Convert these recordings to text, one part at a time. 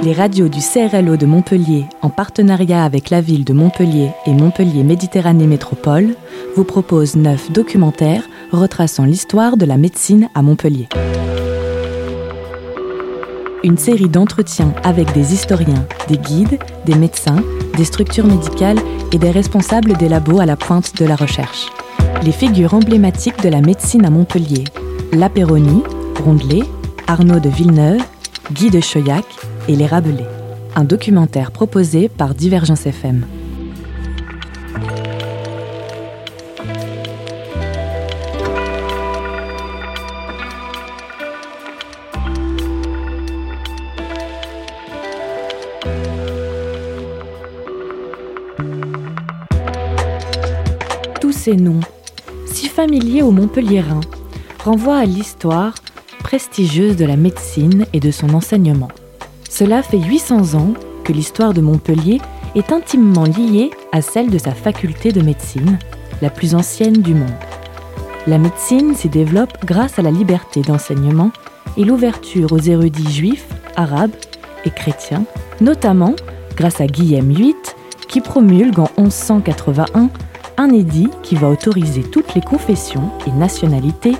Les radios du CRLO de Montpellier, en partenariat avec la ville de Montpellier et Montpellier Méditerranée Métropole, vous proposent neuf documentaires retraçant l'histoire de la médecine à Montpellier. Une série d'entretiens avec des historiens, des guides, des médecins, des structures médicales et des responsables des labos à la pointe de la recherche. Les figures emblématiques de la médecine à Montpellier, Lapéronie, Rondelet, Arnaud de Villeneuve, Guy de Choyac et Les Rabelais. Un documentaire proposé par Divergence FM. Tous ces noms, si familiers aux Montpelliérains, renvoient à l'histoire prestigieuse de la médecine et de son enseignement. Cela fait 800 ans que l'histoire de Montpellier est intimement liée à celle de sa faculté de médecine, la plus ancienne du monde. La médecine s'y développe grâce à la liberté d'enseignement et l'ouverture aux érudits juifs, arabes et chrétiens, notamment grâce à Guillaume VIII qui promulgue en 1181 un édit qui va autoriser toutes les confessions et nationalités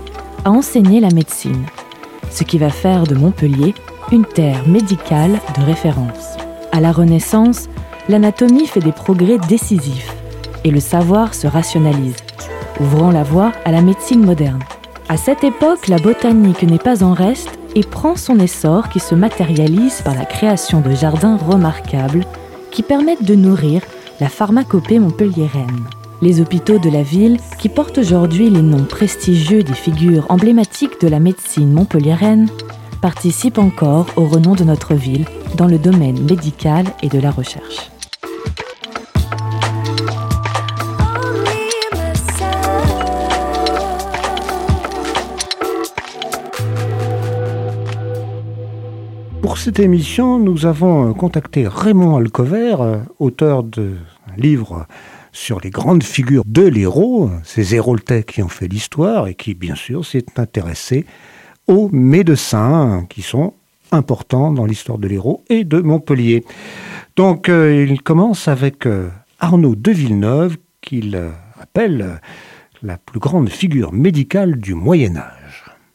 à enseigner la médecine, ce qui va faire de Montpellier une terre médicale de référence. À la Renaissance, l'anatomie fait des progrès décisifs et le savoir se rationalise, ouvrant la voie à la médecine moderne. À cette époque, la botanique n'est pas en reste et prend son essor qui se matérialise par la création de jardins remarquables qui permettent de nourrir la pharmacopée montpelliéraine. Les hôpitaux de la ville, qui portent aujourd'hui les noms prestigieux des figures emblématiques de la médecine montpelliéraine, participent encore au renom de notre ville dans le domaine médical et de la recherche. Pour cette émission, nous avons contacté Raymond Alcover, auteur de livre sur les grandes figures de l'héros, ces héroltais qui ont fait l'histoire et qui, bien sûr, s'est intéressé aux médecins qui sont importants dans l'histoire de l'héros et de Montpellier. Donc, euh, il commence avec euh, Arnaud de Villeneuve, qu'il euh, appelle la plus grande figure médicale du Moyen Âge.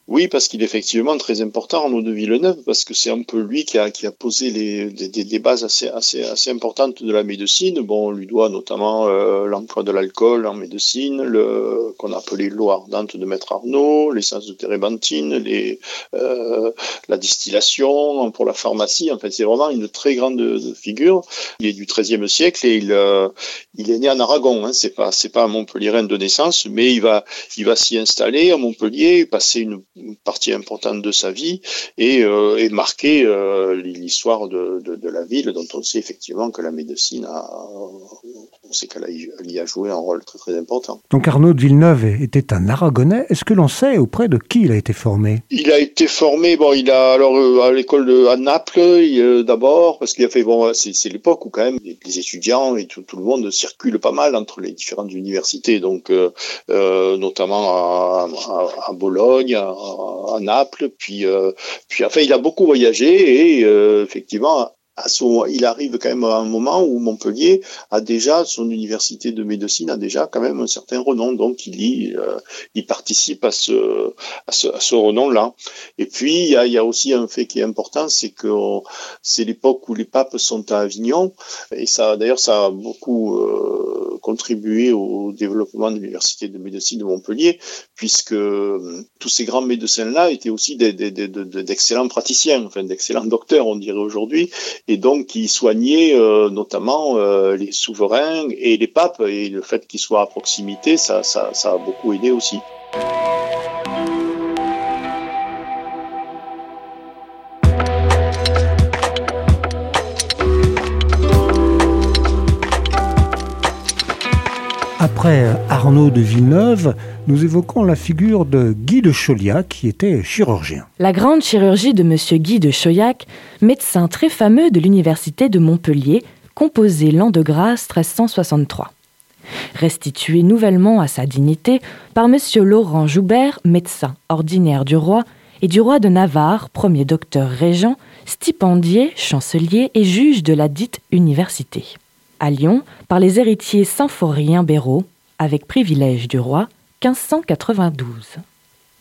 Oui, parce qu'il est effectivement très important, Arnaud de Villeneuve, parce que c'est un peu lui qui a, qui a posé les, des, des bases assez, assez, assez importantes de la médecine. Bon, on lui doit notamment euh, l'emploi de l'alcool en médecine, le qu'on appelait l'eau ardente de Maître Arnaud, l'essence de térébenthine, les, euh, la distillation pour la pharmacie. En fait, c'est vraiment une très grande figure. Il est du XIIIe siècle et il, euh, il est né en Aragon. Hein. C'est pas, c'est pas un Montpellierin de naissance, mais il va, il va s'y installer à Montpellier, passer une partie importante de sa vie et, euh, et marquer euh, l'histoire de, la ville dont on sait effectivement que la médecine a, sait qu'elle y a joué un rôle très très important. Donc Arnaud de Villeneuve était un Aragonais. Est-ce que l'on sait auprès de qui il a été formé? Il a été formé, bon, il a alors euh, à l'école de à Naples euh, d'abord parce qu'il a fait bon, c'est l'époque où quand même les étudiants et tout, tout, le monde circulent pas mal entre les différentes universités, donc euh, euh notamment à, à, à Bologne, à, à, Naples, puis puis enfin il a beaucoup voyagé et effectivement il arrive quand même à un moment où Montpellier a déjà son université de médecine a déjà quand même un certain renom, donc il y, euh, il participe à ce, à ce, à ce renom-là. Et puis il y, a, y a, aussi un fait qui est important, c'est que c'est l'époque où les papes sont à Avignon, et ça, d'ailleurs, ça a beaucoup euh, contribué au développement de l'université de médecine de Montpellier, puisque euh, tous ces grands médecins-là étaient aussi d'excellents praticiens, enfin d'excellents docteurs, on dirait aujourd'hui et donc qui soignait euh, notamment euh, les souverains et les papes. Et le fait qu'ils soient à proximité, ça a beaucoup aidé aussi. Après Arnaud de Villeneuve, nous évoquons la figure de Guy de Chauliac, qui était chirurgien. La grande chirurgie de M. Guy de Chauliac, médecin très fameux de l'université de Montpellier, composé l'an de grâce 1363. Restitué nouvellement à sa dignité par M. Laurent Joubert, médecin ordinaire du roi, et du roi de Navarre, premier docteur régent, stipendié, chancelier et juge de la dite université. À Lyon, par les héritiers Symphorien-Béraud, avec privilège du roi, 1592.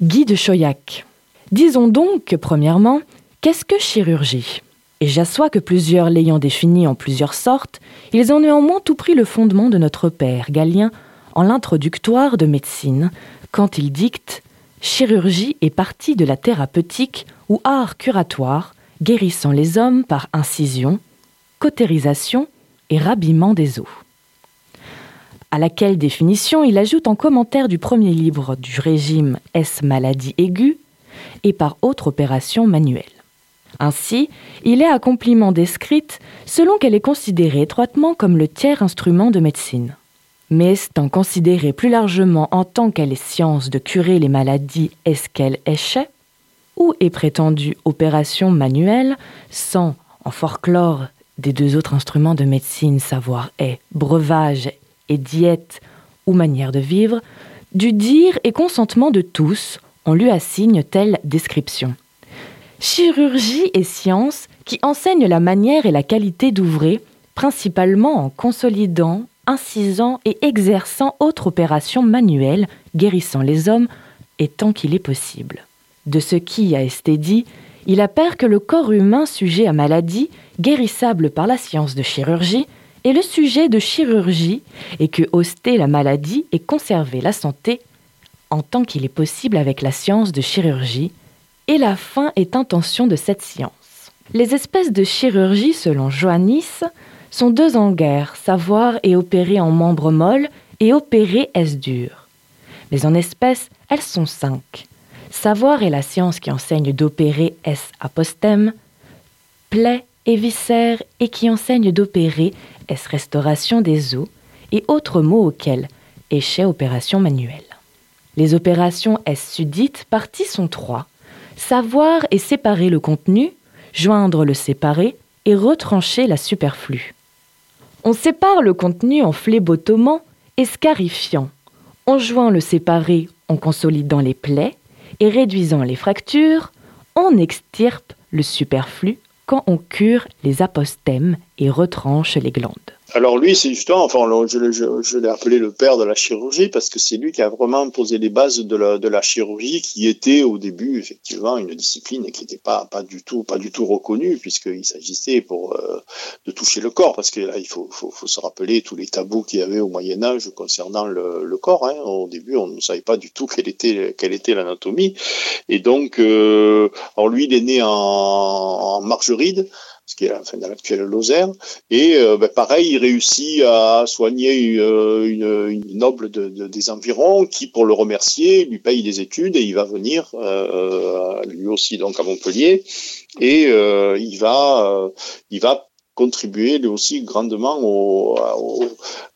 Guy de Chauillac. Disons donc premièrement, qu'est-ce que chirurgie? Et j'assois que plusieurs l'ayant défini en plusieurs sortes, ils ont néanmoins tout pris le fondement de notre père Galien en l'introductoire de médecine, quand il dicte Chirurgie est partie de la thérapeutique ou art curatoire, guérissant les hommes par incision, cautérisation et rhabillement des os. À laquelle définition il ajoute en commentaire du premier livre du régime S maladie aiguë et par autre opération manuelle. Ainsi, il est à compliment descrite selon qu'elle est considérée étroitement comme le tiers instrument de médecine. Mais étant considérée plus largement en tant qu'elle est science de curer les maladies est-ce qu'elle échait, ou est prétendue opération manuelle, sans, en folklore des deux autres instruments de médecine, savoir est breuvage et diète ou manière de vivre, du dire et consentement de tous, on lui assigne telle description. Chirurgie et science qui enseignent la manière et la qualité d'ouvrer, principalement en consolidant, incisant et exerçant autre opération manuelle, guérissant les hommes, et tant qu'il est possible. De ce qui a été dit, il appert que le corps humain sujet à maladie, guérissable par la science de chirurgie, est le sujet de chirurgie, et que hoster la maladie et conserver la santé, en tant qu'il est possible avec la science de chirurgie, et la fin est intention de cette science. Les espèces de chirurgie, selon Johannis, sont deux en guerre, savoir et opérer en membres molles et opérer est dur. Mais en espèces, elles sont cinq. Savoir est la science qui enseigne d'opérer S apostème, plaie et viscère et qui enseigne d'opérer S restauration des os et autres mots auxquels échec opération manuelle. Les opérations S sudites parties sont trois. Savoir et séparer le contenu, joindre le séparé et retrancher la superflue. On sépare le contenu en phlébotomant et scarifiant. On joint le séparé en consolidant les plaies et réduisant les fractures, on extirpe le superflu quand on cure les apostèmes et retranche les glandes. Alors lui, c'est justement, enfin, je, je, l'ai appelé le père de la chirurgie parce que c'est lui qui a vraiment posé les bases de la, chirurgie, qui était au début effectivement une discipline qui n'était pas pas du tout pas du tout reconnue puisqu'il s'agissait pour euh, de toucher le corps parce que là il faut, se rappeler tous les tabous qu'il y avait au Moyen Âge concernant le, corps. Hein. Au début, on ne savait pas du tout quelle était quelle était l'anatomie et donc euh, alors lui il est né en, en Margeride ce qui est enfin, dans l'actuelle Lozère. Et euh, ben, pareil, il réussit à soigner euh, une, noble de, de, des environs qui, pour le remercier, lui paye des études et il va venir euh, lui aussi donc à Montpellier. Et euh, il va, il va contribuer lui aussi grandement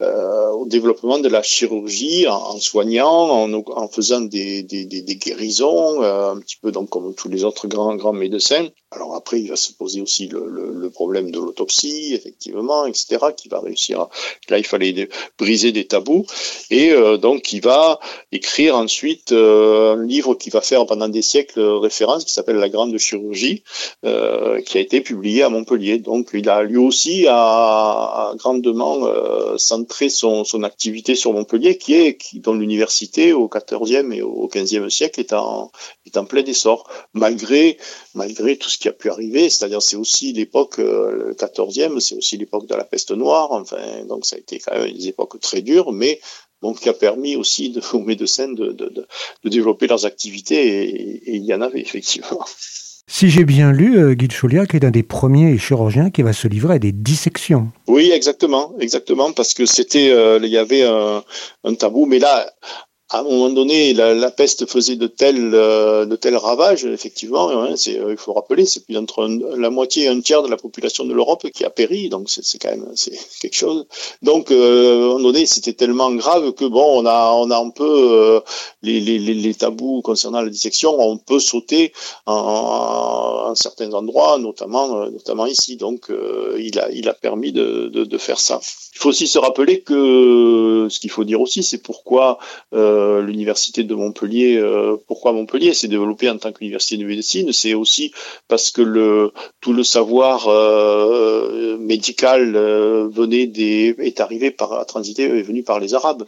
euh, au, développement de la chirurgie en, soignant, en, faisant des, guérisons, euh, un petit peu donc comme tous les autres grands grands médecins. Alors après, il va se poser aussi le, problème de l'autopsie, effectivement, etc., qui va réussir. À... Là, il fallait briser des tabous, et euh, donc il va écrire ensuite un livre qui va faire pendant des siècles référence, qui s'appelle La Grande Chirurgie, qui a été publié à Montpellier. Donc il a lui aussi a, grandement euh, centré son, activité sur Montpellier, qui est qui, dont l'université au XIVe et au XVe siècle est en, est en plein essor, malgré, malgré tout ce qui a pu arriver. C'est-à-dire c'est aussi l'époque, euh, le XIVe, c'est aussi l'époque de la peste noire. Enfin, donc ça a été quand même des époques très dures, mais bon, qui a permis aussi aux médecins de, de, de, de développer leurs activités, et, et il y en avait effectivement. Si j'ai bien lu, euh, Guy de Chauliac est un des premiers chirurgiens qui va se livrer à des dissections. Oui, exactement, exactement, parce que c'était, euh, il y avait un, un, tabou, mais là, à un moment donné, la, peste faisait de tels, euh, ravages, effectivement. Euh, il faut rappeler, c'est plus entre la moitié et un tiers de la population de l'Europe qui a péri, donc c'est, quand même quelque chose. Donc, euh, à un moment donné, c'était tellement grave que bon, on a, un peu euh, les, tabous concernant la dissection, on peut sauter en, certains endroits, notamment, ici. Donc, il a, permis de, faire ça. Il faut aussi se rappeler que ce qu'il faut dire aussi, c'est pourquoi euh, l'université de Montpellier. Euh, pourquoi Montpellier? S'est développée en tant qu'université de médecine C'est aussi parce que tout le savoir euh, médical venait est arrivé par, transité, est venu par les Arabes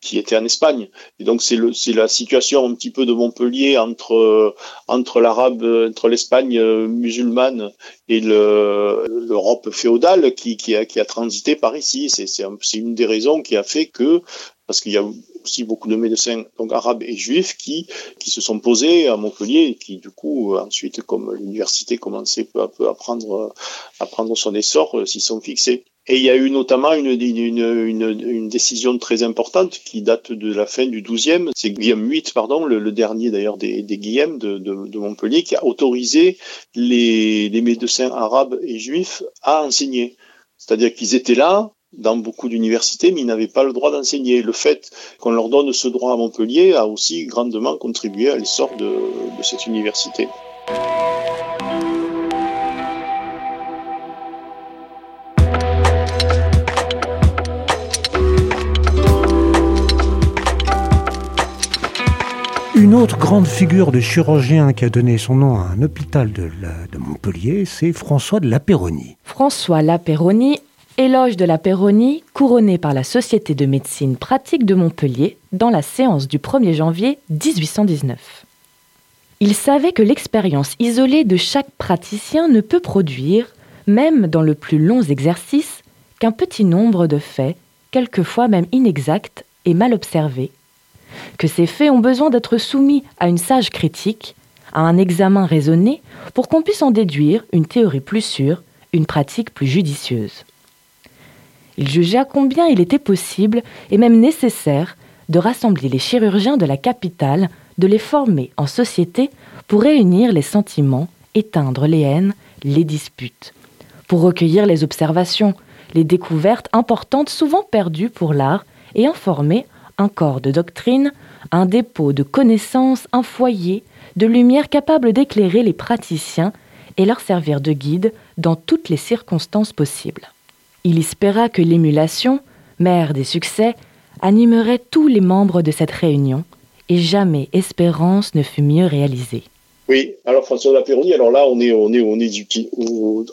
qui était en Espagne. Et donc c'est la situation un petit peu de Montpellier entre entre l'arabe, entre l'Espagne musulmane et l'Europe féodale qui, a transité par ici. C'est une des raisons qui a fait que parce qu'il y a aussi beaucoup de médecins donc arabes et juifs qui qui se sont posés à Montpellier et qui du coup ensuite comme l'université commençait peu à peu à prendre à prendre son essor s'y sont fixés. Et il y a eu notamment une, une, une, décision très importante qui date de la fin du 12e, c'est Guillaume VIII, pardon, le, dernier d'ailleurs des, des Guillaume de, de, de, Montpellier, qui a autorisé les, les médecins arabes et juifs à enseigner. C'est-à-dire qu'ils étaient là, dans beaucoup d'universités, mais ils n'avaient pas le droit d'enseigner. Le fait qu'on leur donne ce droit à Montpellier a aussi grandement contribué à l'essor de, de cette université. Une autre grande figure de chirurgien qui a donné son nom à un hôpital de, de Montpellier, c'est François de la Péronie. François la Péronie Éloge de la Péronie, couronné par la Société de médecine pratique de Montpellier dans la séance du 1er janvier 1819. Il savait que l'expérience isolée de chaque praticien ne peut produire, même dans le plus long exercice, qu'un petit nombre de faits, quelquefois même inexacts et mal observés, que ces faits ont besoin d'être soumis à une sage critique, à un examen raisonné, pour qu'on puisse en déduire une théorie plus sûre, une pratique plus judicieuse. Il jugea combien il était possible et même nécessaire de rassembler les chirurgiens de la capitale, de les former en société pour réunir les sentiments, éteindre les haines, les disputes, pour recueillir les observations, les découvertes importantes souvent perdues pour l'art et informer un corps de doctrine, un dépôt de connaissances, un foyer, de lumière capable d'éclairer les praticiens et leur servir de guide dans toutes les circonstances possibles. Il espéra que l'émulation, mère des succès, animerait tous les membres de cette réunion, et jamais espérance ne fut mieux réalisée. Oui, alors François Lapéronie, alors là on est on du, au,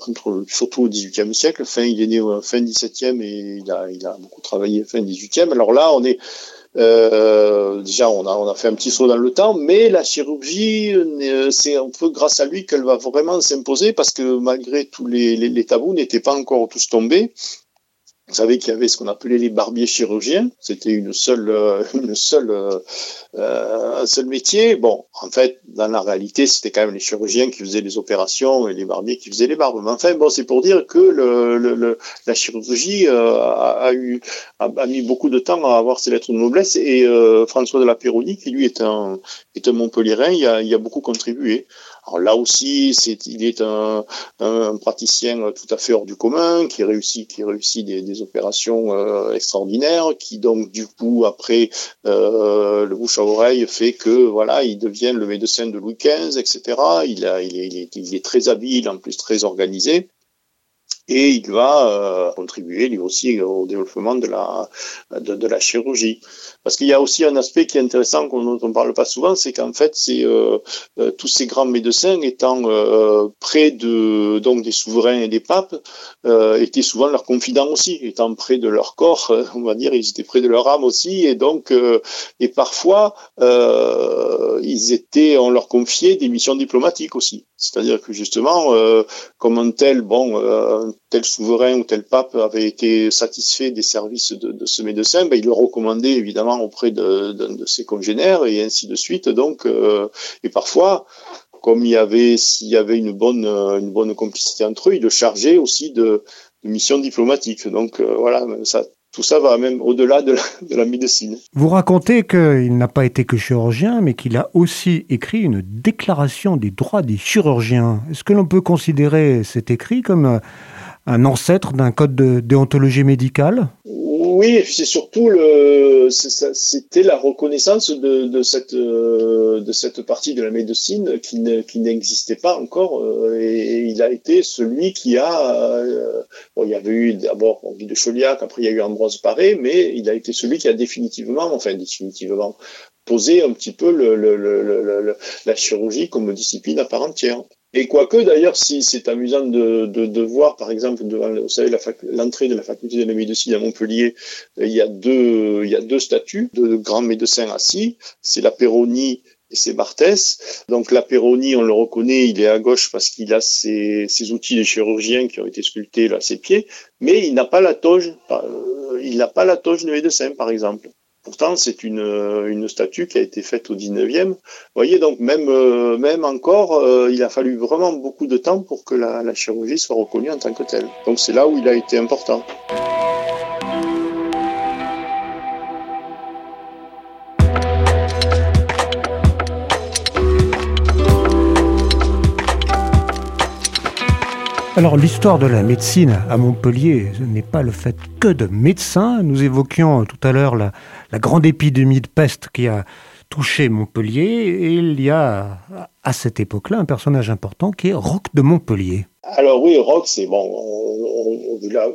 surtout au XVIIIe siècle, fin il est né au fin XVIIe et il a il a beaucoup travaillé fin XVIIIe. Alors là on est euh, déjà, on a, on a fait un petit saut dans le temps, mais la chirurgie, euh, c'est un peu grâce à lui qu'elle va vraiment s'imposer parce que malgré tous les, les, les tabous n'étaient pas encore tous tombés. Vous savez qu'il y avait ce qu'on appelait les barbiers chirurgiens. C'était une seule, euh, une seule, euh, euh, un seul métier. Bon, en fait, dans la réalité, c'était quand même les chirurgiens qui faisaient les opérations et les barbiers qui faisaient les barbes. Mais enfin, bon, c'est pour dire que la chirurgie a, mis beaucoup de temps à avoir ses lettres de noblesse. Et François de la Péronie, qui lui est un, est un Montpellierin, il a beaucoup contribué. Alors là aussi, c'est, il est un, un, praticien tout à fait hors du commun, qui réussit, qui réussit des, des opérations euh, extraordinaires, qui donc du coup après euh, le bouche à oreille fait que voilà, il devient le médecin de Louis XV, etc. Il, a, il, est, il, est, il est très habile, en plus très organisé et il va euh, contribuer lui aussi au développement de la de, de la chirurgie. Parce qu'il y a aussi un aspect qui est intéressant qu'on ne parle pas souvent, c'est qu'en fait, euh, euh, tous ces grands médecins étant euh, près de donc des souverains et des papes, étaient souvent leurs confidents aussi, étant près de leur corps, on va dire, ils étaient près de leur âme aussi, et donc et parfois ils étaient, on leur confiait des missions diplomatiques aussi. C'est-à-dire que justement, comme un tel, bon, tel souverain ou tel pape avait été satisfait des services de, de ce médecin, ben, il le recommandait évidemment auprès de, de, ses congénères et ainsi de suite. Donc, euh, et parfois, comme il y avait, s'il y avait une bonne, complicité entre eux, il le chargeait aussi de, missions diplomatiques. Donc euh, voilà, ça, tout ça va même au-delà de, de la, médecine. Vous racontez qu'il n'a pas été que chirurgien, mais qu'il a aussi écrit une déclaration des droits des chirurgiens. Est-ce que l'on peut considérer cet écrit comme un ancêtre d'un code de déontologie médicale? Oui, c'est surtout le, c'était la reconnaissance de, cette euh, de cette partie de la médecine qui ne, qui n'existait pas encore euh, et, il a été celui qui a euh, bon, il y avait eu d'abord Henri de Chauliac, après il y a eu Ambroise Paré, mais il a été celui qui a définitivement, enfin définitivement posé un petit peu la chirurgie comme discipline à part entière. Et quoique, d'ailleurs, c'est amusant de, voir, par exemple, devant, vous savez, l'entrée de la faculté de la médecine à Montpellier, il y a deux, il deux statues de grands médecins assis. C'est la Péronie et c'est Barthès. Donc la Péronie, on le reconnaît, il est à gauche parce qu'il a ses, ses, outils de chirurgien qui ont été sculptés là, à ses pieds, mais il n'a pas la toge, euh, il n'a pas la toge de médecin, par exemple. Pourtant, c'est une, une statue qui a été faite au 19e. Vous voyez, donc même, euh, même encore, euh, il a fallu vraiment beaucoup de temps pour que la chirurgie soit reconnue en tant que telle. Donc c'est là où il a été important. Alors l'histoire de la médecine à Montpellier n'est pas le fait que de médecins. Nous évoquions tout à l'heure la, grande épidémie de peste qui a touché Montpellier et il y a à cette époque-là un personnage important qui est Roch de Montpellier. Alors oui, Roch, c'est bon,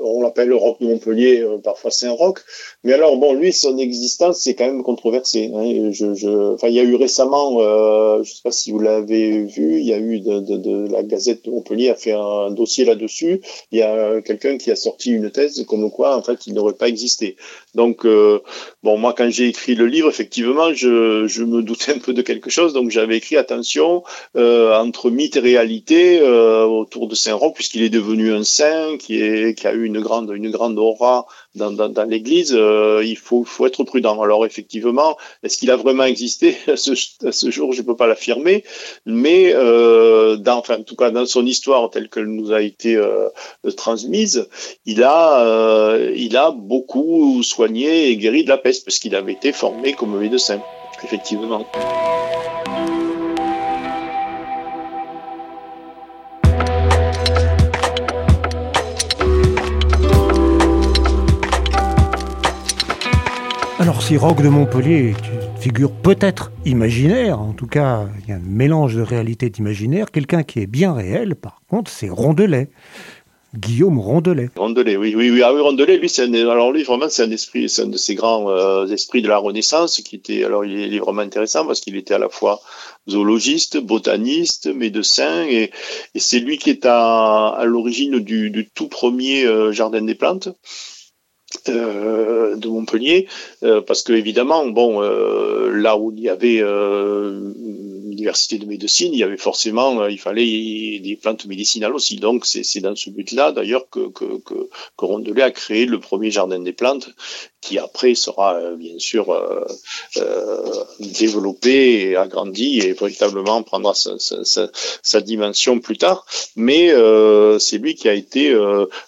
on, l'appelle le Roch de Montpellier, euh, parfois Saint-Roch, mais alors bon, lui, son existence, c'est quand même controversé. Hein. Je, enfin, il y a eu récemment, euh, je sais pas si vous l'avez vu, il y a eu de, la Gazette de Montpellier a fait un dossier là-dessus. Il y a quelqu'un qui a sorti une thèse comme quoi, en fait, il n'aurait pas existé. Donc, euh, bon, moi, quand j'ai écrit le livre, effectivement, je, me doutais un peu de quelque chose, donc j'avais écrit attention euh, entre mythe et réalité autour de Saint-Roch, puisqu'il est devenu un saint qui, a eu une grande, une grande aura dans, l'Église, euh, il faut, être prudent. Alors effectivement, est-ce qu'il a vraiment existé? À ce, jour Je ne peux pas l'affirmer, mais euh, dans, enfin, en tout cas dans son histoire telle qu'elle nous a été euh, transmise, il a, il a beaucoup soigné et guéri de la peste parce qu'il avait été formé comme médecin, effectivement. Si Roque de Montpellier est une figure peut-être imaginaire, en tout cas il y a un mélange de réalité et d'imaginaire, quelqu'un qui est bien réel par contre c'est Rondelet. Guillaume Rondelet. Rondelet, oui, oui, oui. Ah oui, Rondelet, lui, c'est un, lui, vraiment, c'est un esprit, c'est un de ces grands euh, esprits de la Renaissance qui était, alors il est, vraiment intéressant parce qu'il était à la fois zoologiste, botaniste, médecin, et, c'est lui qui est à, l'origine du, du, tout premier euh, jardin des plantes. Euh, de Montpellier, euh, parce que évidemment, bon, euh, là où il y avait l'université de médecine, il y avait forcément, il fallait des plantes médicinales aussi. Donc c'est dans ce but-là, d'ailleurs, que, que, que, que a créé le premier jardin des plantes, qui après sera bien sûr développé et agrandi et véritablement prendra sa, sa, sa dimension plus tard. Mais c'est lui qui a été,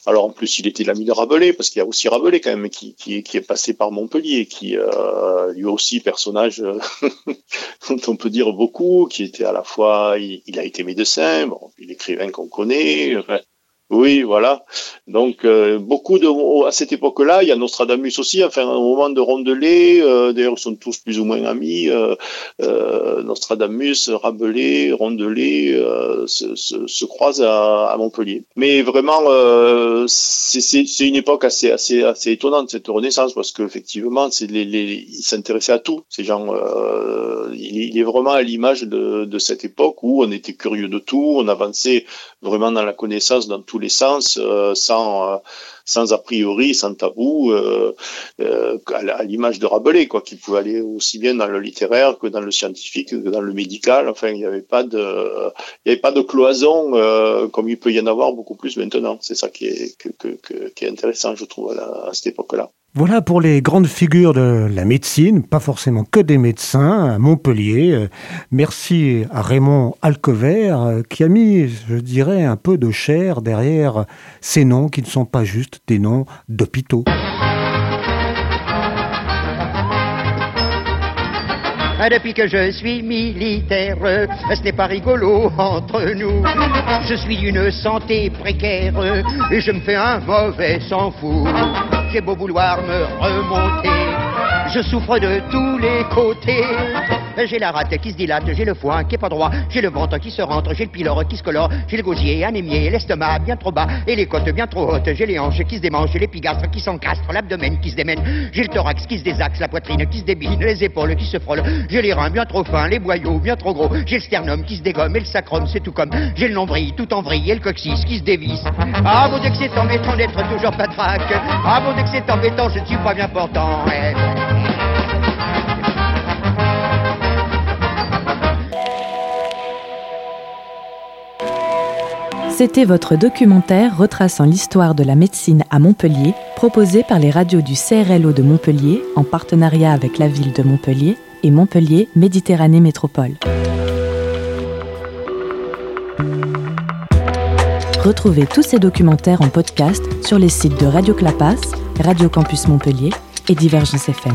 alors en plus il était l'ami de Rabelais, parce qu'il y a aussi Rabelais quand même qui, qui, qui, est passé par Montpellier, qui euh, lui aussi personnage dont on peut dire beaucoup, qui était à la fois, il, il a été médecin, bon, l'écrivain qu'on connaît, oui, voilà. Donc euh, beaucoup de à cette époque-là, il y a Nostradamus aussi. Enfin, au moment de Rondelet, euh, d'ailleurs, ils sont tous plus ou moins amis. Euh, euh Nostradamus, Rabelais, Rondelet se, se, se, croisent à, Montpellier. Mais vraiment, c'est une époque assez assez assez étonnante cette Renaissance parce qu'effectivement, c'est les, les, ils s'intéressaient à tout. Ces gens, il, il, est vraiment à l'image de, de cette époque où on était curieux de tout, on avançait vraiment dans la connaissance dans tous les sens, euh, sans, euh, sans a priori, sans tabou, euh, euh à l'image de Rabelais, quoi, qui pouvait aller aussi bien dans le littéraire que dans le scientifique, que dans le médical. Enfin, il n'y avait pas de, il y avait pas de cloison euh, comme il peut y en avoir beaucoup plus maintenant. C'est ça qui est, que, que, qui est intéressant, je trouve, à, à cette époque-là. Voilà pour les grandes figures de la médecine, pas forcément que des médecins, à Montpellier. Merci à Raymond Alcover qui a mis, je dirais, un peu de chair derrière ces noms qui ne sont pas juste des noms d'hôpitaux. Depuis que je suis militaire, ce n'est pas rigolo entre nous. Je suis d'une santé précaire et je me fais un mauvais sans fou. J'ai beau vouloir me remonter. Je souffre de tous les côtés. J'ai la rate qui se dilate, j'ai le foin qui est pas droit, j'ai le ventre qui se rentre, j'ai le pylore qui se colore, j'ai le gosier anémié, l'estomac bien trop bas et les côtes bien trop hautes, j'ai les hanches qui se démangent, j'ai l'épigastre qui s'encastre, l'abdomen qui se démène, j'ai le thorax qui se désaxe, la poitrine qui se débine, les épaules qui se frôlent, j'ai les reins bien trop fins, les boyaux bien trop gros, j'ai le sternum qui se dégomme et le sacrum c'est tout comme, j'ai le nombril tout en vrille et le coccyx qui se dévisse. Ah mon Dieu que c'est embêtant d'être toujours patraque, ah mon Dieu que c'est embêtant, je ne suis pas bien portant. C'était votre documentaire retraçant l'histoire de la médecine à Montpellier, proposé par les radios du CRLO de Montpellier en partenariat avec la ville de Montpellier et Montpellier Méditerranée Métropole. Retrouvez tous ces documentaires en podcast sur les sites de Radio Clapas, Radio Campus Montpellier et Divergence FM.